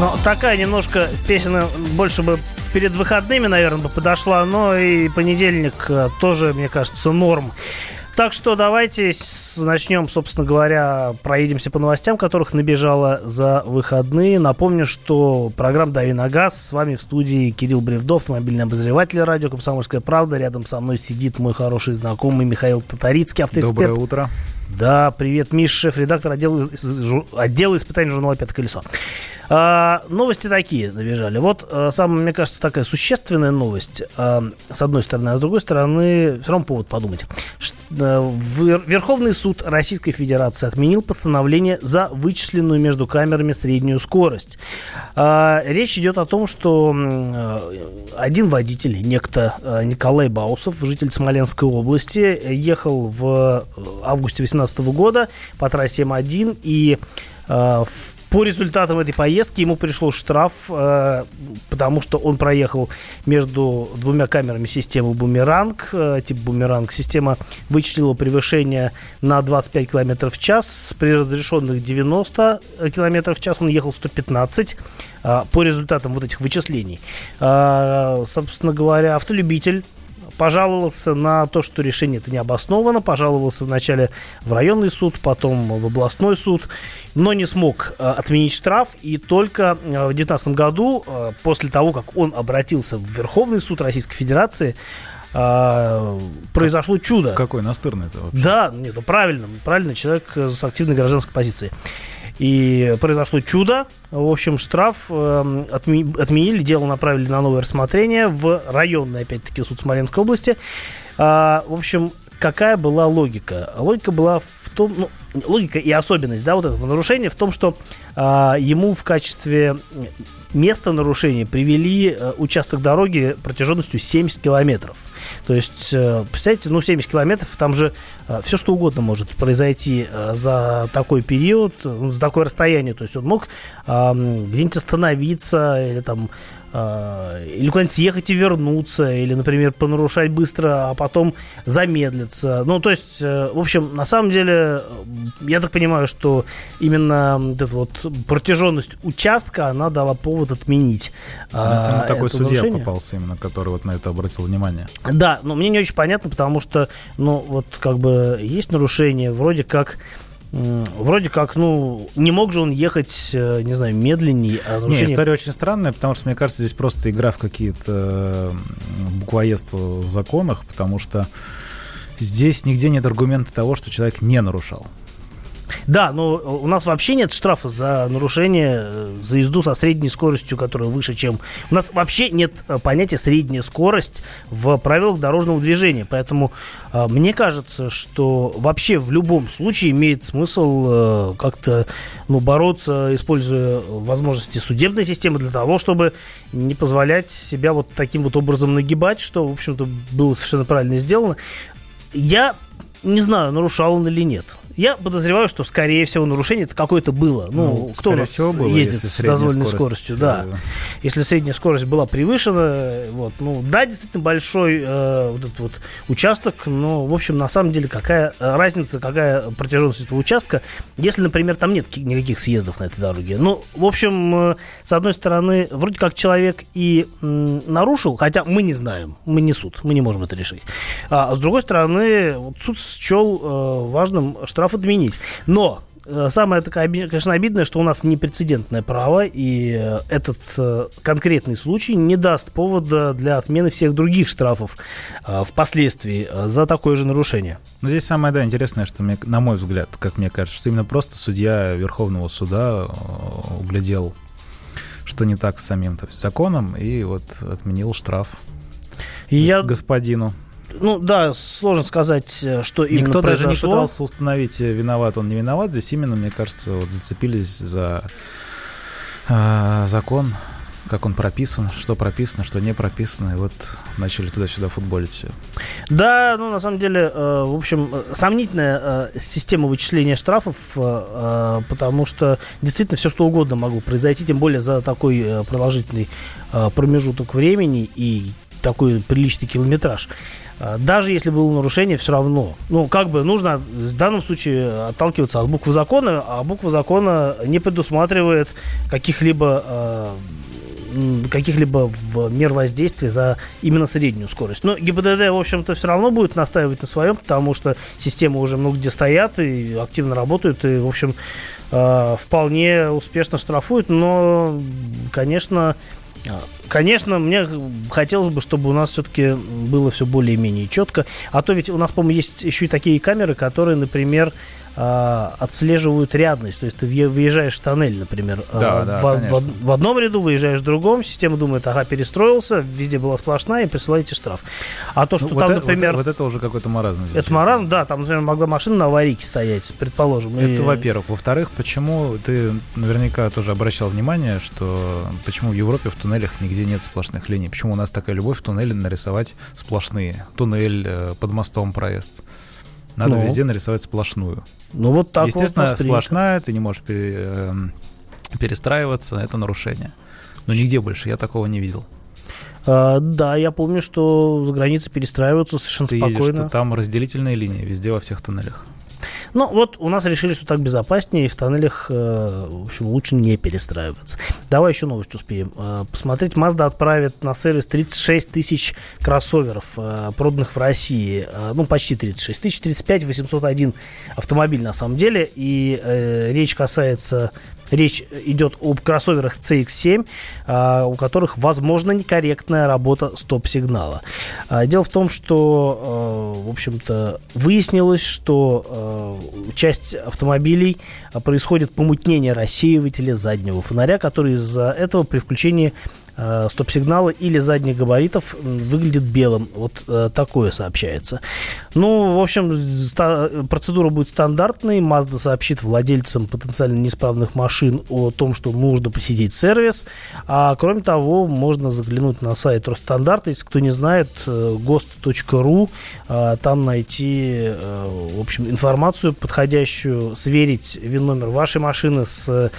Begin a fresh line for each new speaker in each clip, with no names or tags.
Ну, такая немножко песня больше бы перед выходными, наверное, бы подошла, но и понедельник э, тоже, мне кажется, норм. Так что давайте начнем, собственно говоря, проедемся по новостям, которых набежало за выходные. Напомню, что программа «Дави на газ». С вами в студии Кирилл Бревдов, мобильный обозреватель радио «Комсомольская правда». Рядом со мной сидит мой хороший знакомый Михаил Татарицкий, автоэксперт.
Доброе утро.
Да, привет, Миша, шеф-редактор отдела, отдела испытаний журнала «Пятое колесо». А, новости такие набежали. Вот а, самая, мне кажется, такая существенная новость, а, с одной стороны, а с другой стороны, все равно повод подумать. А, Верховный суд Российской Федерации отменил постановление за вычисленную между камерами среднюю скорость. Речь идет о том, что а, один водитель, некто а, Николай Баусов, житель Смоленской области, ехал в августе 2018 года по трассе М1 и в по результатам этой поездки ему пришел штраф, э, потому что он проехал между двумя камерами системы бумеранг, э, тип бумеранг. Система вычислила превышение на 25 км в час. При разрешенных 90 км в час он ехал 115 э, по результатам вот этих вычислений. Э, собственно говоря, автолюбитель пожаловался на то, что решение это не обосновано, пожаловался вначале в районный суд, потом в областной суд, но не смог э, отменить штраф, и только э, в 2019 году, э, после того, как он обратился в Верховный суд Российской Федерации, произошло чудо.
Какой настырный это вообще?
Да, нет, ну правильно, правильно, человек с активной гражданской позицией. И произошло чудо. В общем, штраф э, отменили, дело направили на новое рассмотрение в районный, опять-таки, суд Смоленской области. А, в общем, какая была логика? Логика была в том, ну, логика и особенность, да, вот этого нарушения в том, что а, ему в качестве места нарушения привели а, участок дороги протяженностью 70 километров. То есть, э, представьте, ну, 70 километров, там же э, все что угодно может произойти э, за такой период, за такое расстояние. То есть он мог где-нибудь остановиться или там или куда-нибудь съехать и вернуться, или, например, понарушать быстро, а потом замедлиться. Ну, то есть, в общем, на самом деле, я так понимаю, что именно вот эта вот протяженность участка, она дала повод отменить.
Ну, а, такой судья нарушение. попался именно, который вот на это обратил внимание.
Да, но мне не очень понятно, потому что, ну, вот как бы есть нарушение, вроде как вроде как, ну, не мог же он ехать, э, не знаю, медленнее.
А нарушение... Не, история очень странная, потому что, мне кажется, здесь просто игра в какие-то буквоедства в законах, потому что здесь нигде нет аргумента того, что человек не нарушал.
Да, но у нас вообще нет штрафа за нарушение, э, за езду со средней скоростью, которая выше, чем... У нас вообще нет э, понятия средняя скорость в правилах дорожного движения. Поэтому э, мне кажется, что вообще в любом случае имеет смысл как-то ну, бороться, используя возможности судебной системы для того, чтобы не позволять себя вот таким вот образом нагибать, что, в общем-то, было совершенно правильно сделано. Я не знаю, нарушал он или нет. Я подозреваю, что, скорее всего, нарушение это какое-то было. Ну, ну кто у нас было, ездит с дозволенной скорость, скоростью? Да. да. Если средняя скорость была превышена, вот, ну, да, действительно большой э, вот этот вот участок, но, в общем, на самом деле, какая разница, какая протяженность этого участка, если, например, там нет никаких съездов на этой дороге. Ну, в общем, э, с одной стороны, вроде как человек и м, нарушил, хотя мы не знаем, мы не суд, мы не можем это решить. А, с другой стороны, вот суд счел э, важным штраф штраф отменить. Но э, Самое, такое, конечно, обидное, что у нас непрецедентное право, и э, этот э, конкретный случай не даст повода для отмены всех других штрафов впоследствии за такое же нарушение.
Но здесь самое, да, интересное, что, мне, на мой взгляд, как мне кажется, что именно просто судья Верховного суда углядел, что не так с самим то есть, законом, и вот отменил штраф и я... господину.
Ну да, сложно сказать, э, что именно
Никто
произошло.
даже не пытался установить, э, виноват он, не виноват. Здесь именно, мне кажется, вот зацепились за э, закон, как он прописан, что прописано, что не прописано, и вот начали туда-сюда футболить все.
Да, ну на самом деле, э, в общем, сомнительная э, система вычисления штрафов, э, потому что действительно все что угодно могло произойти, тем более за такой продолжительный промежуток времени, и такой приличный километраж. А, даже если было нарушение, все равно. Ну, как бы нужно в данном случае отталкиваться от буквы закона, а буква закона не предусматривает каких-либо а, каких-либо мер воздействия за именно среднюю скорость. Но ГИБДД, в общем-то, все равно будет настаивать на своем, потому что системы уже много где стоят и активно работают, и, в общем, э, вполне успешно штрафуют, но, конечно, Конечно, мне хотелось бы, чтобы у нас все-таки было все более-менее четко. А то ведь у нас, по-моему, есть еще и такие камеры, которые, например, а, отслеживают рядность. То есть ты въезжаешь в тоннель, например, да, а, да, в, в, в одном ряду, выезжаешь в другом, система думает, ага, перестроился, везде была сплошная, и присылаете штраф. А то, ну, что ну, там, вот например...
Это, вот это уже какой-то маразм.
Это честно. маразм, да, там, например, могла машина на аварийке стоять, предположим.
Это, и... во-первых. Во-вторых, почему ты наверняка тоже обращал внимание, что почему в Европе в туннелях нигде нет сплошных линий? Почему у нас такая любовь в туннеле нарисовать сплошные? Туннель, э, под мостом проезд. Надо ну. везде нарисовать сплошную.
Ну вот так
Естественно, вот сплошная, ты не можешь пере, э, перестраиваться, это нарушение. Но нигде больше я такого не видел.
А, да, я помню, что за границей перестраиваются совершенно ты спокойно. Едешь, что
там разделительные линии везде во всех туннелях.
Ну, вот у нас решили, что так безопаснее, и в тоннелях, э, в общем, лучше не перестраиваться. Давай еще новость успеем. Э, посмотреть, Mazda отправит на сервис 36 тысяч кроссоверов, э, проданных в России. Ну, почти 36 тысяч, 35 801 автомобиль на самом деле. И речь касается Речь идет об кроссоверах CX-7, а, у которых возможно некорректная работа стоп-сигнала. А, дело в том, что, а, в общем-то, выяснилось, что часть автомобилей происходит помутнение рассеивателя заднего фонаря, который из-за этого при включении э, стоп-сигнала или задних габаритов выглядит белым. Вот э, такое сообщается. Ну, в общем, процедура будет стандартной. Mazda сообщит владельцам потенциально неисправных машин о том, что нужно посетить сервис. А кроме того, можно заглянуть на сайт Росстандарта. Если кто не знает, э, gost.ru. Э, там найти, в общем, информацию подходящую, сверить ВИН-номер вашей машины с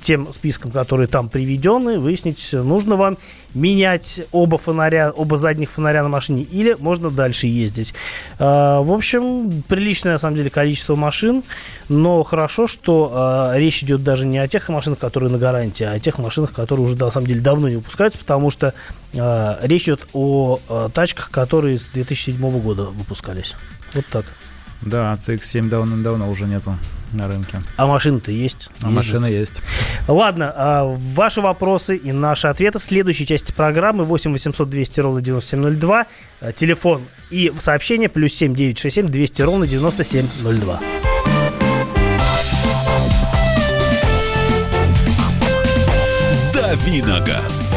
тем списком, которые там приведены, выяснить, нужно вам менять оба фонаря, оба задних фонаря на машине, или можно дальше ездить. А, в общем, приличное, на самом деле, количество машин, но хорошо, что а, речь идет даже не о тех машинах, которые на гарантии, а о тех машинах, которые уже, на самом деле, давно не выпускаются, потому что а, речь идет о тачках, которые с 2007 года выпускались. Вот так.
Да, CX-7 давно-давно уже нету на рынке.
А машины-то есть?
А машина есть.
Ладно, а, ваши вопросы и наши ответы в следующей части программы 8 800 200 ровно 9702. А, телефон и сообщение плюс 7 967 200 ровно 9702.
Давиногаз.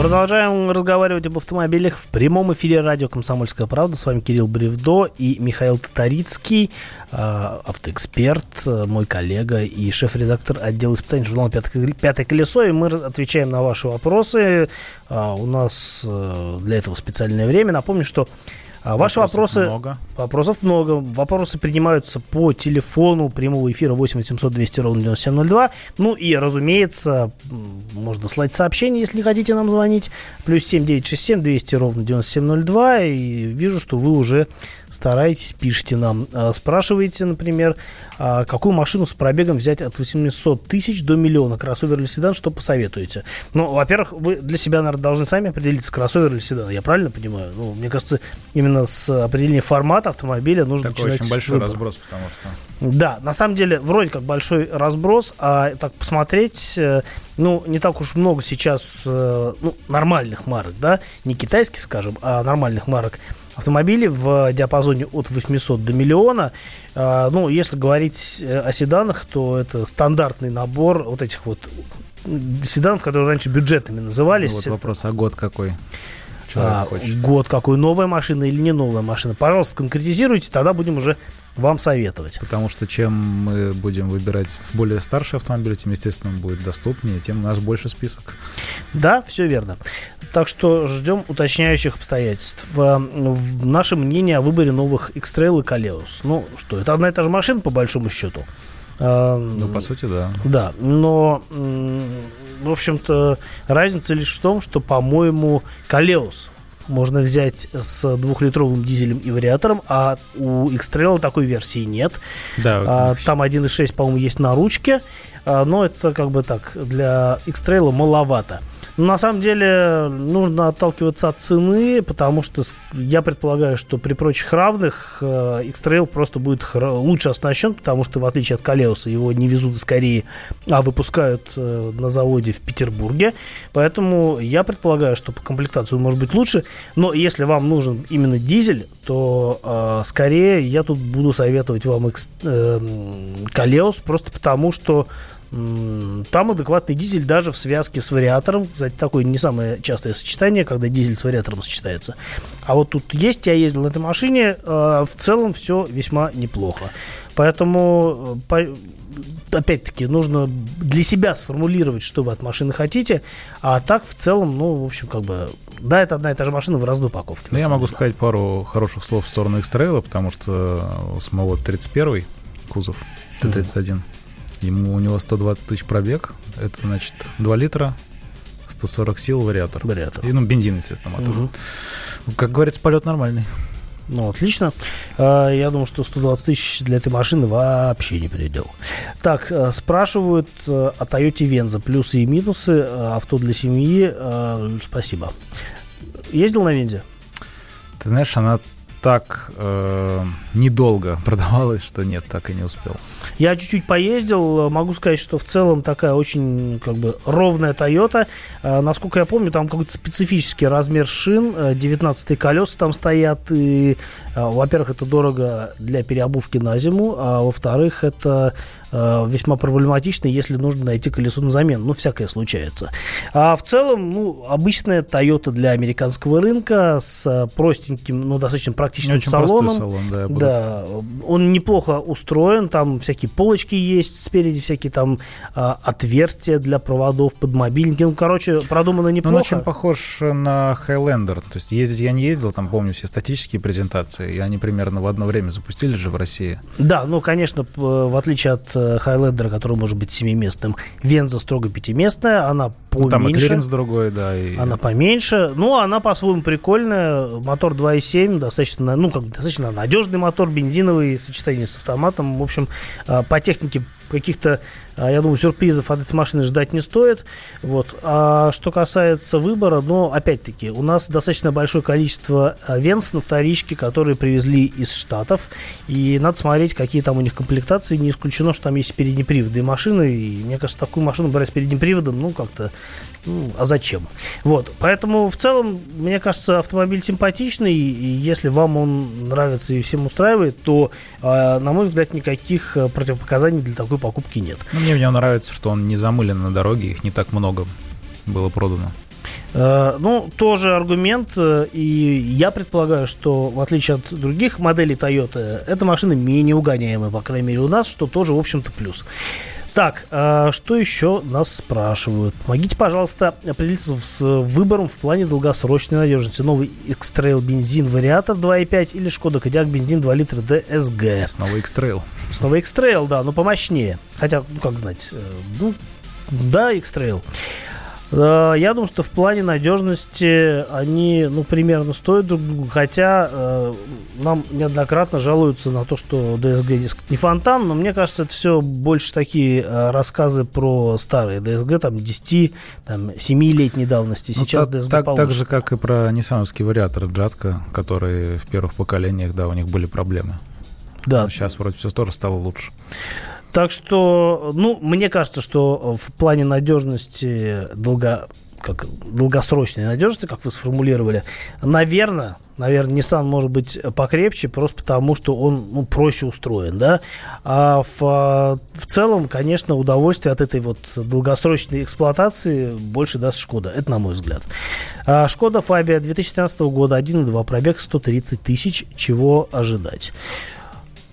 Продолжаем разговаривать об автомобилях в прямом эфире радио «Комсомольская правда». С вами Кирилл Бревдо и Михаил Татарицкий, а, автоэксперт, а, мой коллега и шеф-редактор отдела испытаний журнала «Пятое колесо». И мы отвечаем на ваши вопросы. А, у нас для этого специальное время. Напомню, что а ваши вопросов вопросы... Много. Вопросов много. Вопросы принимаются по телефону прямого эфира 8 800 200 ровно 9702. Ну и, разумеется, можно слать сообщение, если хотите нам звонить. Плюс 7 967 200 ровно 9702. И вижу, что вы уже стараетесь, пишите нам. А, спрашиваете, например, а, какую машину с пробегом взять от 800 тысяч до миллиона, кроссовер или седан, что посоветуете? Ну, во-первых, вы для себя, наверное, должны сами определиться, кроссовер или седан. Я правильно понимаю? Ну, мне кажется, именно именно с определения формата автомобиля нужно
Такой
начинать
очень большой
выбора.
разброс, потому что...
Да, на самом деле, вроде как большой разброс, а так посмотреть, э, ну, не так уж много сейчас э, ну, нормальных марок, да, не китайских, скажем, а нормальных марок автомобилей в диапазоне от 800 до миллиона. А, Ну, если говорить э, о седанах, то это стандартный набор вот этих вот седанов, которые раньше бюджетными
Ну,
назывались.
вот
Это-
вопрос, а год какой? Человек
а,
хочет.
год какой, новая машина или не новая машина. Пожалуйста, конкретизируйте, тогда будем уже вам советовать.
Потому что чем мы будем выбирать более старшие автомобили, тем, естественно, он будет доступнее, тем у нас больше список.
Да, все верно. Так что ждем уточняющих обстоятельств. В- Наше мнение о выборе новых X-Trail и Калеус. Ну что, это одна и та же машина, по большому счету. Э,
Ну, по сути, да.
Да, но, в общем-то, разница лишь в том, что, по-моему, Калеус можно взять с двухлитровым дизелем и вариатором, а у X-Trail такой версии нет.
Да,
А, там 1.6, по-моему, есть на ручке, а, но это как бы так, для X-Trail маловато. Но на самом деле нужно отталкиваться от цены, потому что я предполагаю, что при прочих равных э, X-Trail просто будет лучше оснащен, потому что в отличие от Калеуса его не везут из Кореи, а выпускают э, на заводе в Петербурге. Поэтому я предполагаю, что по комплектации он может быть лучше. Но если вам нужен именно дизель, то э, скорее я тут буду советовать вам X, э, просто потому что там адекватный дизель даже в связке с вариатором. Кстати, такое не самое частое сочетание, когда дизель с вариатором сочетается. А вот тут есть, я ездил на этой машине, э, в целом все весьма неплохо. Поэтому, э, опять-таки, нужно для себя сформулировать, что вы от машины хотите, а так в целом, ну, в общем, как бы, да, это одна и та же машина в разной упаковке.
Ну, я могу
деле.
сказать пару хороших слов в сторону X-Trail, потому что у самого 31 кузов Т-31, ему у него 120 тысяч пробег, это, значит, 2 литра, 140 сил вариатор.
Вариатор.
И, ну, бензин, естественно, мотор.
Мгм.
Как говорится, полет нормальный.
Ну, отлично. Э, Я думаю, что 120 тысяч для этой машины вообще не предел. Так, э, спрашивают э, о Toyota Venza. Плюсы и минусы. Авто для семьи. Спасибо. Ездил на Вензе?
Ты знаешь, она так э, недолго продавалась, что нет, так и не успел.
Я чуть-чуть поездил, могу сказать, что в целом такая очень как бы ровная Toyota. Э, Насколько я помню, там какой-то специфический размер шин, э, 19 колеса там стоят, и, э, во-первых, это дорого для переобувки на зиму, а во-вторых, это э, весьма проблематично, если нужно найти колесо на замену. Ну, всякое случается. А в целом, ну, обычная Toyota для американского рынка с э, простеньким, ну, достаточно практичным
Очень
салоном.
простой салон, да.
Да, он неплохо устроен, там всякие полочки есть спереди, всякие там а, отверстия для проводов под мобильники. Ну, короче, продумано
Ну, он
неплохо.
очень похож на Highlander. То есть ездить я не ездил, там помню все статические презентации, и они примерно в одно время запустили же в России.
Да, ну, конечно, п- в отличие от э, Highlander, который может быть семиместным, Венза строго пятиместная, она
Ну, там и
поменьше.
клиренс другой, да. И...
Она поменьше. Ну, она по-своему прикольная. Мотор 2.7, достаточно, ну, как бы достаточно надежный мотор, бензиновый, сочетание с автоматом. В общем, а, по технике каких-то, а, я думаю, сюрпризов от этой машины ждать не стоит. Вот. А что касается выбора, ну, опять-таки, у нас достаточно большое количество а, Венс на вторичке, которые привезли из Штатов. И надо смотреть, какие там у них комплектации. Не исключено, что там есть переднеприводные машины. И мне кажется, такую машину брать с передним приводом, ну, как-то ну, а зачем? Вот, поэтому в целом, мне кажется, автомобиль симпатичный, и если вам он нравится и всем устраивает, то, э, на мой взгляд, никаких э, противопоказаний для такой покупки нет.
Ну, мне в нем нравится, что он не замылен на дороге, их не так много было продано.
Э, Ну, тоже аргумент, э, и я предполагаю, что в отличие от других моделей Toyota, эта машина менее угоняемая, по крайней мере, у нас, что тоже, в общем-то, плюс. Так, э, что еще нас спрашивают? Помогите, пожалуйста, определиться с выбором в плане долгосрочной надежности. Новый X-Trail бензин вариатор 2.5 или Шкода Кодиак бензин 2 литра DSG.
Снова X-Trail.
Снова X-Trail, да, но помощнее. Хотя, ну как знать, э, ну, да, X-Trail. Я думаю, что в плане надежности они, ну, примерно стоят друг другу, хотя э, нам неоднократно жалуются на то, что DSG диск не фонтан, но мне кажется, это все больше такие э, рассказы про старые DSG, там, 10, там, 7-летней давности. Ну, Сейчас
ну,
DSG
так, так же, как и про ниссановский вариатор Джатка, которые в первых поколениях, да, у них были проблемы. Да. Но сейчас вроде все тоже стало лучше.
Так что, ну, мне кажется, что в плане надежности, долго, как, долгосрочной надежности, как вы сформулировали, наверное, наверное, Nissan может быть покрепче, просто потому что он ну, проще устроен, да. А в, в целом, конечно, удовольствие от этой вот долгосрочной эксплуатации больше даст Шкода. Это на мой взгляд. А Шкода Фабия 2013 года 1.2 пробег 130 тысяч. Чего ожидать?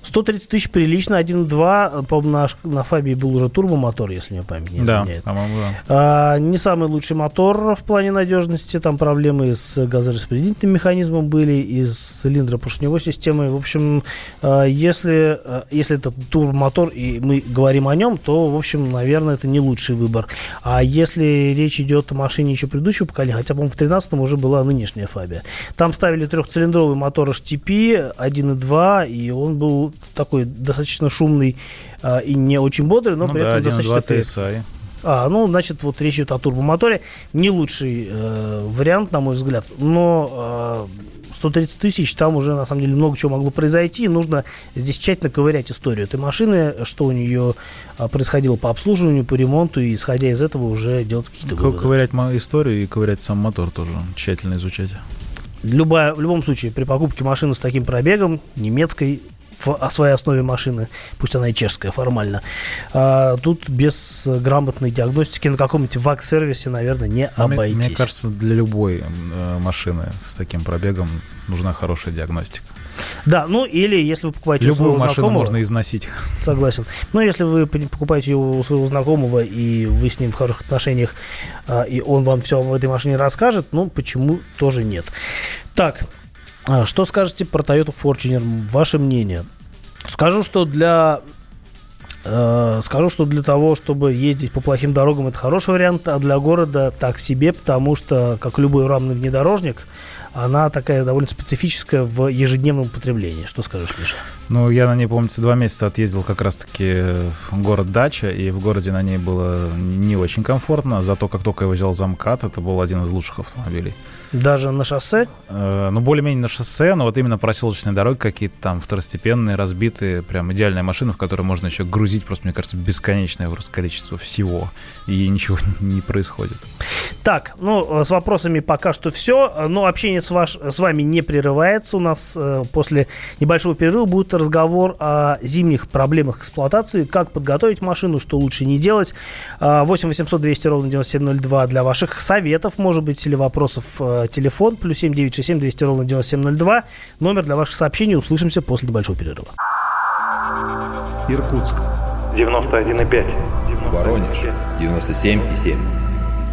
130 тысяч прилично, 1.2, по-моему, на, на Фабии был уже турбомотор, если мне память не изменяет. Да, по-моему, да. А, не самый лучший мотор в плане надежности, там проблемы с газораспределительным механизмом были, и с цилиндропоршневой системой. В общем, а, если, а, если это турбомотор, и мы говорим о нем, то, в общем, наверное, это не лучший выбор. А если речь идет о машине еще предыдущего поколения, хотя, по-моему, в 13 уже была нынешняя Фабия. Там ставили трехцилиндровый мотор HTP 1.2, и он был такой достаточно шумный а, и не очень бодрый, но ну при да, этом достаточно... TSI. А, ну, значит, вот речь идет о турбомоторе. Не лучший э, вариант, на мой взгляд, но э, 130 тысяч, там уже, на самом деле, много чего могло произойти. Нужно здесь тщательно ковырять историю этой машины, что у нее а, происходило по обслуживанию, по ремонту, и, исходя из этого, уже делать какие-то выводы.
Ковырять историю и ковырять сам мотор тоже тщательно изучать.
Любая, в любом случае, при покупке машины с таким пробегом, немецкой, в своей основе машины, пусть она и чешская формально. А, тут без грамотной диагностики на каком-нибудь ВАК-сервисе, наверное, не обойтись.
Мне, мне кажется, для любой э, машины с таким пробегом нужна хорошая диагностика.
Да, ну или если вы покупаете
Любую у своего машину знакомого, можно износить.
Согласен. Ну, если вы покупаете ее у своего знакомого, и вы с ним в хороших отношениях, а, и он вам все в этой машине расскажет, ну, почему тоже нет. Так, что скажете про Toyota Fortuner? Ваше мнение? Скажу, что для э, скажу, что для того, чтобы ездить по плохим дорогам, это хороший вариант, а для города так себе, потому что, как любой рамный внедорожник, она такая довольно специфическая в ежедневном употреблении. Что скажешь, Миша?
Ну, я на ней, помните, два месяца отъездил как раз-таки в город Дача, и в городе на ней было не очень комфортно, зато как только я взял замкат, это был один из лучших автомобилей.
Даже на шоссе?
Э, ну, более-менее на шоссе, но вот именно проселочные дороги какие-то там второстепенные, разбитые, прям идеальная машина, в которой можно еще грузить просто, мне кажется, бесконечное просто количество всего, и ничего не происходит.
Так, ну, с вопросами пока что все, но общение с, ваш, с вами не прерывается. У нас э, после небольшого перерыва будет разговор о зимних проблемах эксплуатации, как подготовить машину, что лучше не делать. 8 800 200 ровно 9702 для ваших советов, может быть, или вопросов э, телефон плюс 7 967 200 ровно 9702. Номер для ваших сообщений. Услышимся после небольшого перерыва.
Иркутск. 91,5.
Воронеж. 97,7.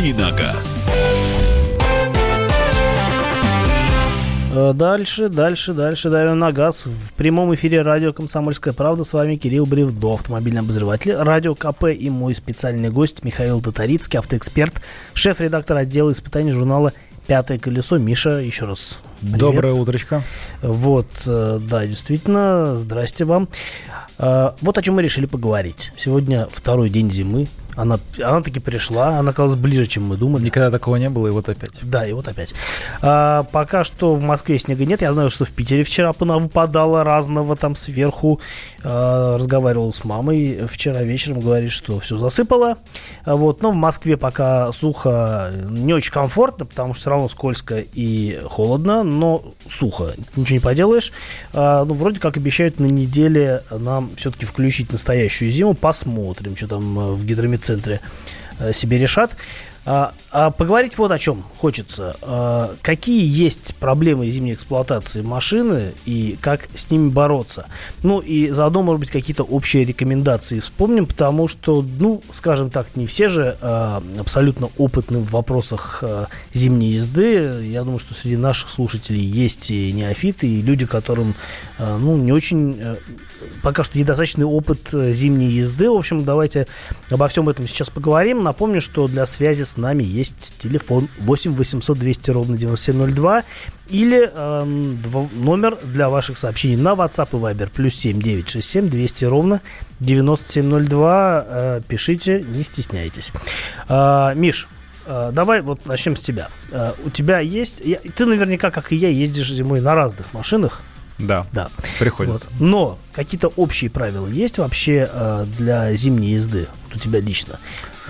Давиногаз.
Э, дальше, дальше, дальше давим на газ. В прямом эфире радио «Комсомольская правда». С вами Кирилл Бревдо, автомобильный обозреватель, радио КП и мой специальный гость Михаил Татарицкий, автоэксперт, шеф-редактор отдела испытаний журнала «Пятое колесо». Миша, еще раз
привет. Доброе утречко.
Вот, э, да, действительно, здрасте вам. Э, вот о чем мы решили поговорить. Сегодня второй день зимы, Она, она таки пришла, она оказалась ближе, чем мы думали.
Никогда такого не было, и вот опять.
Да, и вот опять. А, пока что в Москве снега нет. Я знаю, что в Питере вчера выпадало разного там сверху. А, разговаривал с мамой вчера вечером, говорит, что все засыпало. А, вот, но в Москве пока сухо, не очень комфортно, потому что все равно скользко и холодно, но сухо. Ничего не поделаешь. А, ну, вроде как обещают на неделе нам все-таки включить настоящую зиму. Посмотрим, что там э, в гидромедцентре э, себе решат. А, а поговорить вот о чем хочется. А, какие есть проблемы зимней эксплуатации машины и как с ними бороться? Ну и заодно, может быть, какие-то общие рекомендации вспомним, потому что, ну, скажем так, не все же а, абсолютно опытны в вопросах зимней езды. Я думаю, что среди наших слушателей есть и неофиты, и люди, которым, ну, не очень... А, пока что недостаточный опыт э, зимней езды. В общем, давайте обо всем этом сейчас поговорим. Напомню, что для связи с нами есть телефон 8 800 200 ровно 9702 или э, номер для ваших сообщений на WhatsApp и Viber плюс 7 967 200 ровно 9702. Э, пишите, не стесняйтесь. Э, Миш, э, давай вот начнем с тебя. Э, у тебя есть... Ты наверняка, как и я, ездишь зимой на разных машинах.
Да,
да.
приходится.
Вот. Но какие-то общие правила есть вообще э, для зимней езды вот у тебя лично?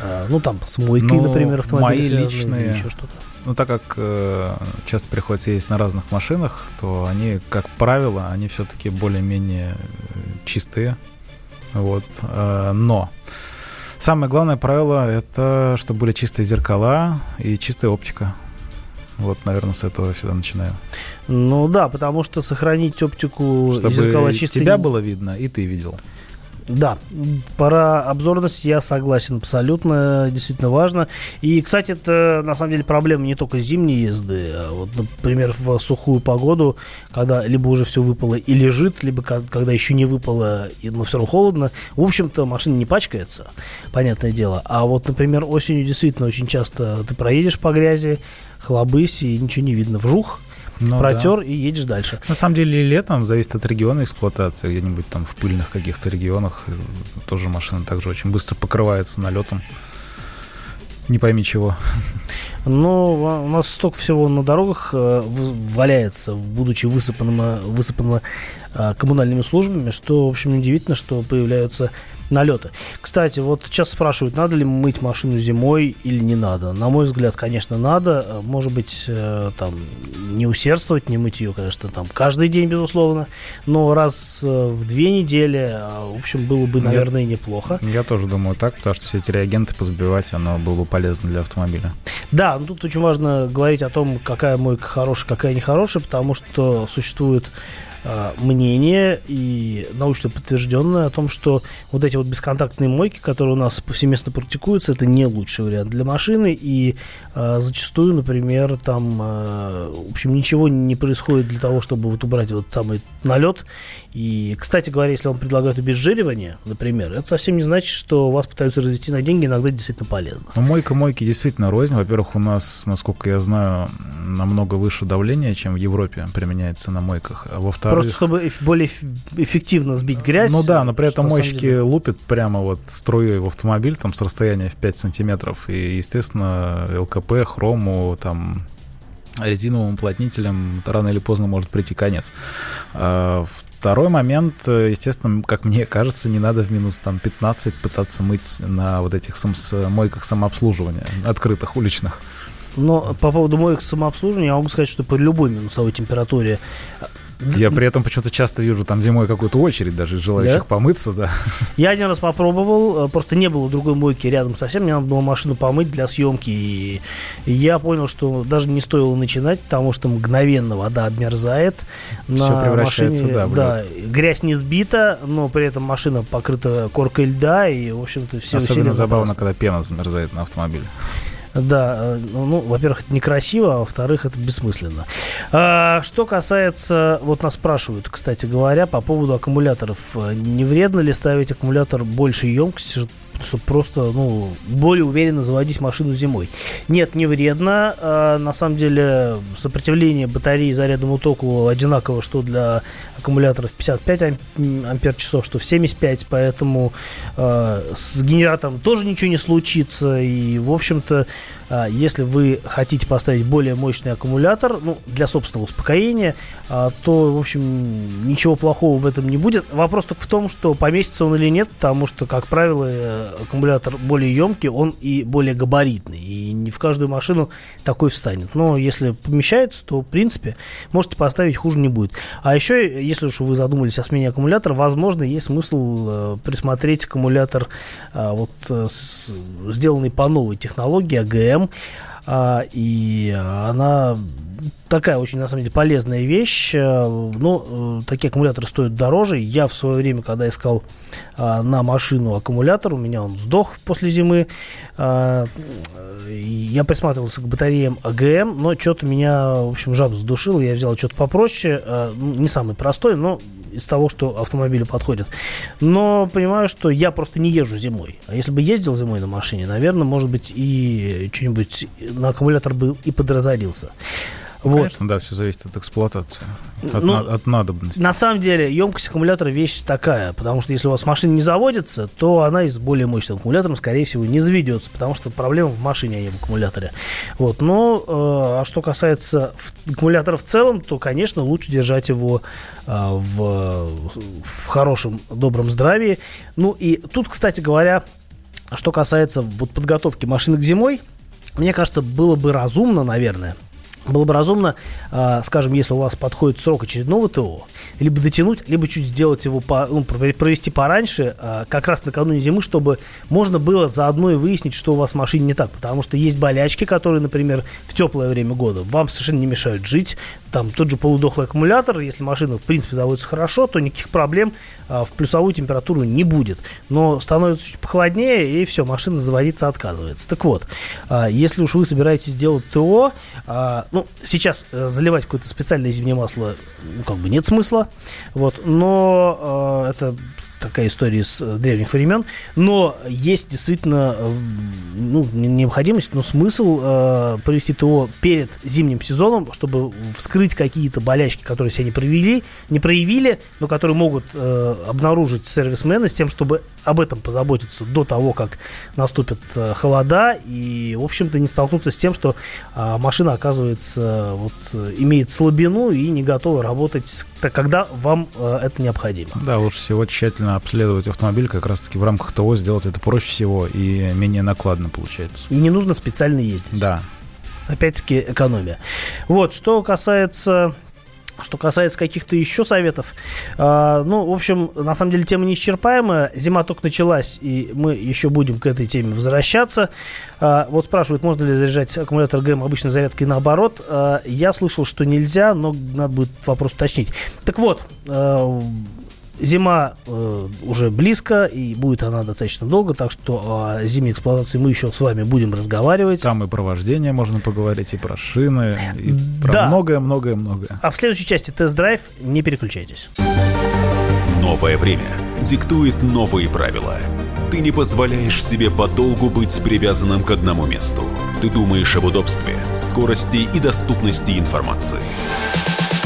Э, ну, там, с мойкой,
ну,
например, автомобиля
мои личные,
еще что-то.
Ну, так как э, часто приходится ездить на разных машинах, то они, как правило, они все-таки более-менее э, чистые. Вот. Э, но самое главное правило это, чтобы были чистые зеркала и чистая оптика. Вот, наверное, с этого всегда начинаю.
Ну да, потому что сохранить оптику
Чтобы
зеркала
чистой... тебя было видно, и ты видел.
Да, про обзорность я согласен абсолютно, действительно важно. И, кстати, это на самом деле проблема не только зимней езды. А вот, например, в сухую погоду, когда либо уже все выпало и лежит, либо когда еще не выпало, но все равно холодно, в общем-то, машина не пачкается, понятное дело. А вот, например, осенью действительно очень часто ты проедешь по грязи, хлобысь, и ничего не видно. Вжух, ну, протер да. и едешь дальше.
На самом деле летом зависит от региона эксплуатации. Где-нибудь там в пыльных каких-то регионах э, тоже машина также очень быстро покрывается налетом. Не пойми чего.
Но у нас столько всего на дорогах э, валяется, будучи высыпанным, высыпанным э, коммунальными службами, что, в общем, неудивительно, что появляются налеты. Кстати, вот сейчас спрашивают, надо ли мыть машину зимой или не надо. На мой взгляд, конечно, надо. Может быть, э, там, не усердствовать, не мыть ее, конечно, там, каждый день, безусловно. Но раз э, в две недели, э, в общем, было бы, наверное,
я,
неплохо.
Я тоже думаю так, потому что все эти реагенты позабивать, оно было бы полезно для автомобиля.
Да, но тут очень важно говорить о том, какая мойка хорошая, какая нехорошая, потому что существует мнение и научно подтвержденное о том, что вот эти вот бесконтактные мойки, которые у нас повсеместно практикуются, это не лучший вариант для машины. И э, зачастую, например, там, э, в общем, ничего не происходит для того, чтобы вот убрать вот самый налет. И, кстати говоря, если вам предлагают обезжиривание, например, это совсем не значит, что вас пытаются развести на деньги, иногда действительно полезно.
Но мойка мойки действительно рознь. Во-первых, у нас, насколько я знаю, намного выше давление, чем в Европе применяется на мойках. А во-вторых,
Просто чтобы более эффективно сбить грязь.
Ну да, но при этом мойщики лупят прямо вот струей в автомобиль там с расстояния в 5 сантиметров. И, естественно, ЛКП, хрому, там резиновым уплотнителем рано или поздно может прийти конец. А, второй момент, естественно, как мне кажется, не надо в минус там 15 пытаться мыть на вот этих сам мойках самообслуживания, открытых, уличных.
Но по поводу моек самообслуживания я могу сказать, что при любой минусовой температуре
я при этом почему-то часто вижу там зимой какую-то очередь даже желающих да? помыться, да.
Я один раз попробовал, э, просто не было другой мойки рядом совсем, мне надо было машину помыть для съемки, и я понял, что даже не стоило начинать, потому что мгновенно вода обмерзает.
Все превращается, машине, да,
да, грязь не сбита, но при этом машина покрыта коркой льда, и, в общем-то, все
Особенно забавно, когда пена замерзает на автомобиле.
Да, э, ну, во-первых, это некрасиво, а во-вторых, это бессмысленно. А, что касается, вот нас спрашивают, кстати говоря, по поводу аккумуляторов. Не вредно ли ставить аккумулятор большей емкости, чтобы просто ну, более уверенно заводить машину зимой. Нет, не вредно. А, на самом деле сопротивление батареи зарядному току одинаково, что для аккумуляторов 55 ампер часов, что в 75, поэтому а, с генератором тоже ничего не случится. И, в общем-то, а, если вы хотите поставить более мощный аккумулятор, ну, для собственного успокоения, а, то, в общем, ничего плохого в этом не будет. Вопрос только в том, что поместится он или нет, потому что, как правило, э, аккумулятор более емкий, он и более габаритный. И не в каждую машину такой встанет. Но если помещается, то, в принципе, можете поставить, хуже не будет. А еще, если уж вы задумались о смене аккумулятора, возможно, есть смысл э, присмотреть аккумулятор, а, вот, э, сделанный по новой технологии АГМ. А, и она такая очень, на самом деле, полезная вещь. Э, но э, такие аккумуляторы стоят дороже. Я в свое время, когда искал а, на машину аккумулятор, у меня он сдох после зимы. А, я присматривался к батареям АГМ, но что-то меня, в общем, жаба задушила. Я взял что-то попроще. А, ну, не самый простой, но из того, что автомобилю подходит. Но понимаю, что я просто не езжу зимой. А если бы ездил зимой на машине, наверное, может быть, и что-нибудь на аккумулятор бы и подразорился.
Вот. Конечно, да, все зависит от эксплуатации, от, ну, на, от надобности.
На самом деле, емкость аккумулятора вещь такая, потому что если у вас машина не заводится, то она из более мощным аккумулятором, скорее всего, не заведется, потому что проблема в машине, а не в аккумуляторе. Вот. Но, э, а что касается аккумулятора в целом, то, конечно, лучше держать его э, в, в хорошем, добром здравии. Ну и тут, кстати говоря, что касается вот подготовки машины к зимой, мне кажется, было бы разумно, наверное, было бы разумно, э, скажем, если у вас подходит срок очередного ТО, либо дотянуть, либо чуть сделать его, по, ну, провести пораньше, э, как раз накануне зимы, чтобы можно было заодно и выяснить, что у вас в машине не так. Потому что есть болячки, которые, например, в теплое время года вам совершенно не мешают жить. Там тот же полудохлый аккумулятор, если машина, в принципе, заводится хорошо, то никаких проблем э, в плюсовую температуру не будет. Но становится чуть похолоднее, и все, машина заводиться отказывается. Так вот, если уж вы собираетесь делать ТО, ну, сейчас э, заливать какое-то специальное зимнее масло, ну, как бы нет смысла. Вот, но э, это такая история с э, древних времен. Но есть действительно э, ну, необходимость, но смысл э, провести ТО перед зимним сезоном, чтобы вскрыть какие-то болячки, которые себя не проявили, не проявили, но которые могут э, обнаружить сервисмены с тем, чтобы об этом позаботиться до того, как наступят э, холода, и, в общем-то, не столкнуться с тем, что э, машина, оказывается, вот, имеет слабину и не готова работать, когда вам э, это необходимо.
Да, лучше всего тщательно обследовать автомобиль, как раз-таки в рамках того сделать это проще всего и менее накладно получается.
И не нужно специально ездить.
Да.
Опять-таки экономия. Вот, что касается что касается каких-то еще советов, э, ну, в общем, на самом деле тема неисчерпаемая. Зима только началась, и мы еще будем к этой теме возвращаться. Э, вот спрашивают, можно ли заряжать аккумулятор ГМ обычной зарядкой наоборот. Э, я слышал, что нельзя, но надо будет вопрос уточнить. Так вот, Зима э, уже близко, и будет она достаточно долго, так что о зимней эксплуатации мы еще с вами будем разговаривать.
Там и про вождение можно поговорить, и про шины, и про многое-многое-многое.
А в следующей части тест-драйв не переключайтесь.
Новое время диктует новые правила. Ты не позволяешь себе подолгу быть привязанным к одному месту. Ты думаешь об удобстве, скорости и доступности информации.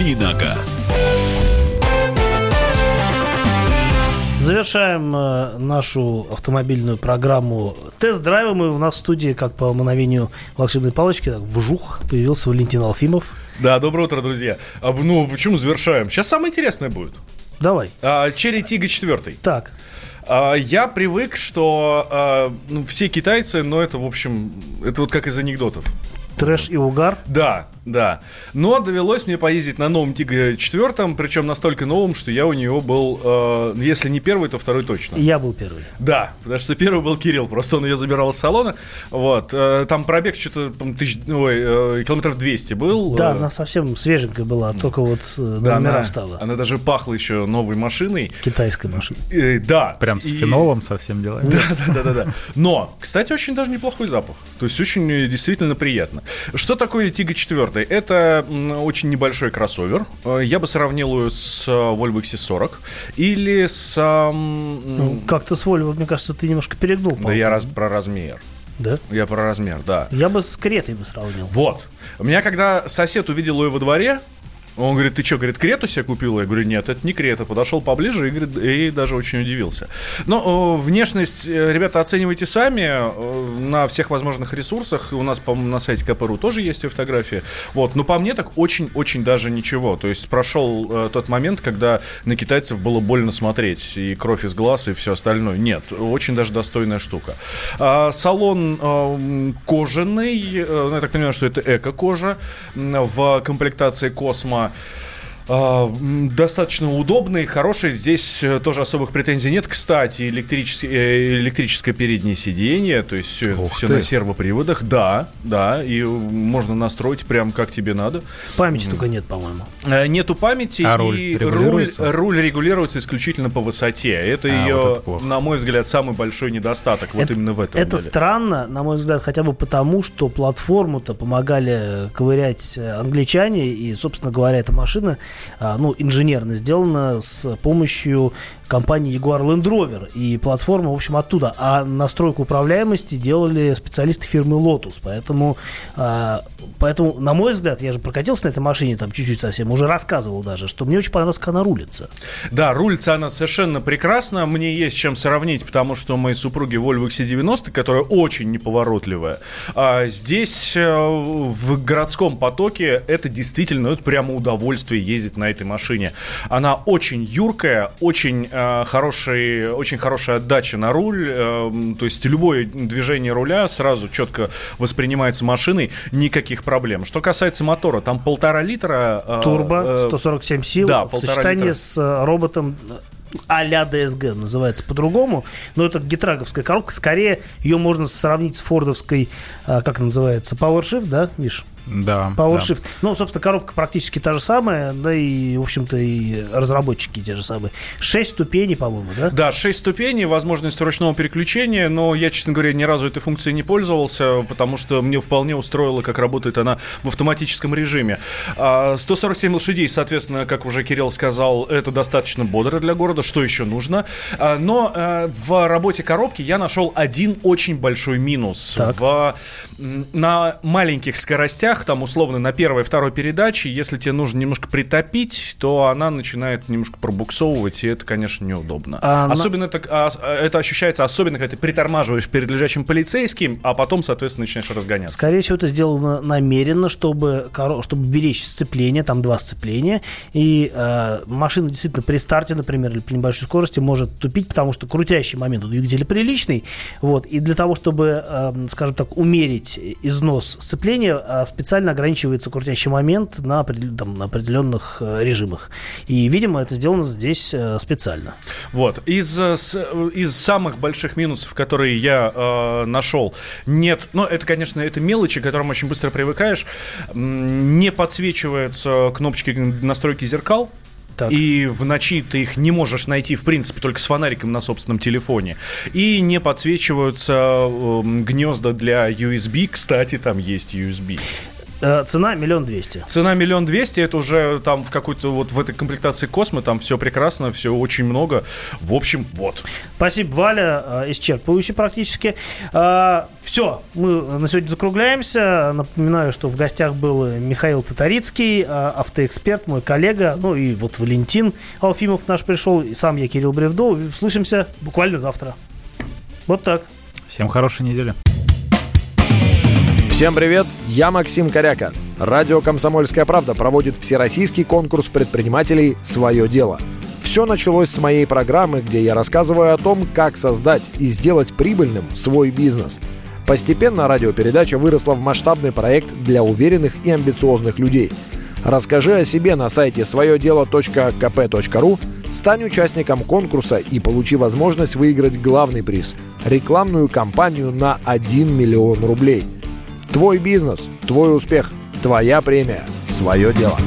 Виногаз.
Завершаем э, нашу автомобильную программу тест-драйвом. И у нас в студии, как по мановению волшебной палочки, так, вжух, появился Валентин Алфимов.
Да, доброе утро, друзья. А, ну, почему завершаем? Сейчас самое интересное будет.
Давай.
А, Черри Тига 4.
Так.
А, я привык, что а, ну, все китайцы, но это, в общем, это вот как из анекдотов.
Трэш и угар?
Да. Да. Но довелось мне поездить на новом Тига 4, причем настолько новом, что я у него был, э, если не первый, то второй точно.
Я был первый.
Да, потому что первый был Кирилл, просто он ее забирал из салона. Вот. Э, там пробег что-то тысяч, ой, э, километров 200 был.
Да,
Э,
она совсем свеженькая была, только вот э,
да,
номера
она,
встала.
она даже пахла еще новой машиной.
Китайской машиной.
Э, да.
Прям с
И-
фенолом со всем делами.
Да, да, да, да, да. Но, кстати, очень даже неплохой запах. То есть очень э, действительно приятно. Что такое Тига 4? Это м, очень небольшой кроссовер. Э, Я бы сравнил ее с э, Volvo XC40 или с...
Ну, как-то с Volvo, мне кажется, ты немножко перегнул.
Да я раз, про размер.
Да?
Я про размер, да.
Я бы с Кретой бы сравнил.
Вот. У меня, когда сосед увидел ее во дворе, он говорит, ты что, говорит, Крету себе купил? Я говорю, нет, это не Крета. Подошел поближе и, говорит, и даже очень удивился. Но э, внешность, э, ребята, оценивайте сами э, на всех возможных ресурсах. У нас, по-моему, на сайте КПРУ тоже есть ее фотографии. Вот, но по мне так очень-очень даже ничего. То есть прошел э, тот момент, когда на китайцев было больно смотреть. И кровь из глаз, и все остальное. Нет, очень даже достойная штука. А, салон э, кожаный. э, ну, я так понимаю, что это эко-кожа. В комплектации Космо. А, м, достаточно удобный, хороший. Здесь э, тоже особых претензий нет. Кстати, электрическое, э, электрическое переднее сиденье, то есть все,
Ух
все
ты.
на сервоприводах. Да, да, и можно настроить прям как тебе надо.
Памяти только нет, по-моему.
Э, Нету памяти,
А руль
и руль, руль регулируется исключительно по высоте. Это
А,
ее,
вот это плохо.
на мой взгляд, самый большой недостаток. Вот
это,
именно в этом.
Это
деле.
странно, на мой взгляд, хотя бы потому, что платформу-то помогали ковырять англичане, и, собственно говоря, эта машина, а, ну, инженерно сделана с помощью компании Jaguar Land Rover, и платформа, в общем, оттуда. А настройку управляемости делали специалисты фирмы Lotus, поэтому, а, поэтому, на мой взгляд, я же прокатился на этой машине там чуть-чуть совсем, уже рассказывал даже, что мне очень понравилось, как она рулится.
Да, рулится она совершенно прекрасно. Мне есть чем сравнить, потому что у моей супруги Volvo XC90, которая очень неповоротливая. А здесь э, в городском потоке это действительно это прямо удовольствие ездить на этой машине. Она очень юркая, очень э, хороший, очень хорошая отдача на руль. э, то есть любое движение руля сразу четко воспринимается машиной, никаких проблем. Что касается мотора, там полтора литра. э,
Турбо,
э,
147 сил
да,
в сочетании
литра.
с э, роботом а-ля DSG, называется по-другому. Но это гетраговская коробка. Скорее, ее можно сравнить с фордовской, как называется, PowerShift, да, Миш?
Да. да.
PowerShift. Ну, собственно, коробка практически та же самая, да и, в общем-то, и разработчики те же самые. Шесть ступеней, по-моему, да?
Да, 6 ступеней, возможность ручного переключения, но я, честно говоря, ни разу этой функцией не пользовался, потому что мне вполне устроило, как работает она в автоматическом режиме. А, 147 лошадей, соответственно, как уже Кирилл сказал, это достаточно бодро для города, что еще нужно. А, Но э, в работе коробки я нашел один очень большой минус.
Так.
В, на маленьких скоростях, там условно на первой, второй передаче, если тебе нужно немножко притопить, то она начинает немножко пробуксовывать, и это, конечно, неудобно.
А на-
Особенно это, а, это ощущается, особенно когда ты притормаживаешь перед лежачим полицейским, а потом, соответственно, начинаешь разгоняться.
Скорее всего, это сделано намеренно, чтобы, чтобы беречь сцепление, там два сцепления, и э, машина действительно при старте, например, или при небольшой скорости может тупить, потому что крутящий момент у двигателя приличный, вот, и для того, чтобы, э, скажем так, умерить износ сцепления, специально ограничивается крутящий момент на, там, на определенных э, режимах, и, видимо, это сделано здесь э, специально.
Вот. Из, э, из самых больших минусов, которые я э, нашел, нет, ну, это, конечно, это мелочи, к которым очень быстро привыкаешь, не подсвечиваются кнопочки настройки зеркал,
Так.
И в ночи ты их не можешь найти, в принципе, только с фонариком на собственном телефоне. И не подсвечиваются эм, гнезда для USB. Кстати, там есть USB.
Э, цена миллион двести.
Цена миллион двести, это уже там в какой-то вот в этой комплектации Космо, там все прекрасно, все очень много. В общем, вот.
Спасибо, Валя, э, исчерпывающе практически. Все, мы на сегодня закругляемся. Напоминаю, что в гостях был Михаил Татарицкий, э, автоэксперт, мой коллега, ну и вот Валентин Алфимов наш пришел, и сам я Кирилл Бревдо. Слышимся буквально завтра. Вот так.
Всем хорошей недели.
Всем привет, я Максим Коряка. Радио «Комсомольская правда» проводит всероссийский конкурс предпринимателей «Свое дело». Все началось с моей программы, где я рассказываю о том, как создать и сделать прибыльным свой бизнес. Постепенно радиопередача выросла в масштабный проект для уверенных и амбициозных людей. Расскажи о себе на сайте своедело.кп.ру, стань участником конкурса и получи возможность выиграть главный приз – рекламную кампанию на 1 миллион рублей. Твой бизнес, твой успех, твоя премия, свое дело.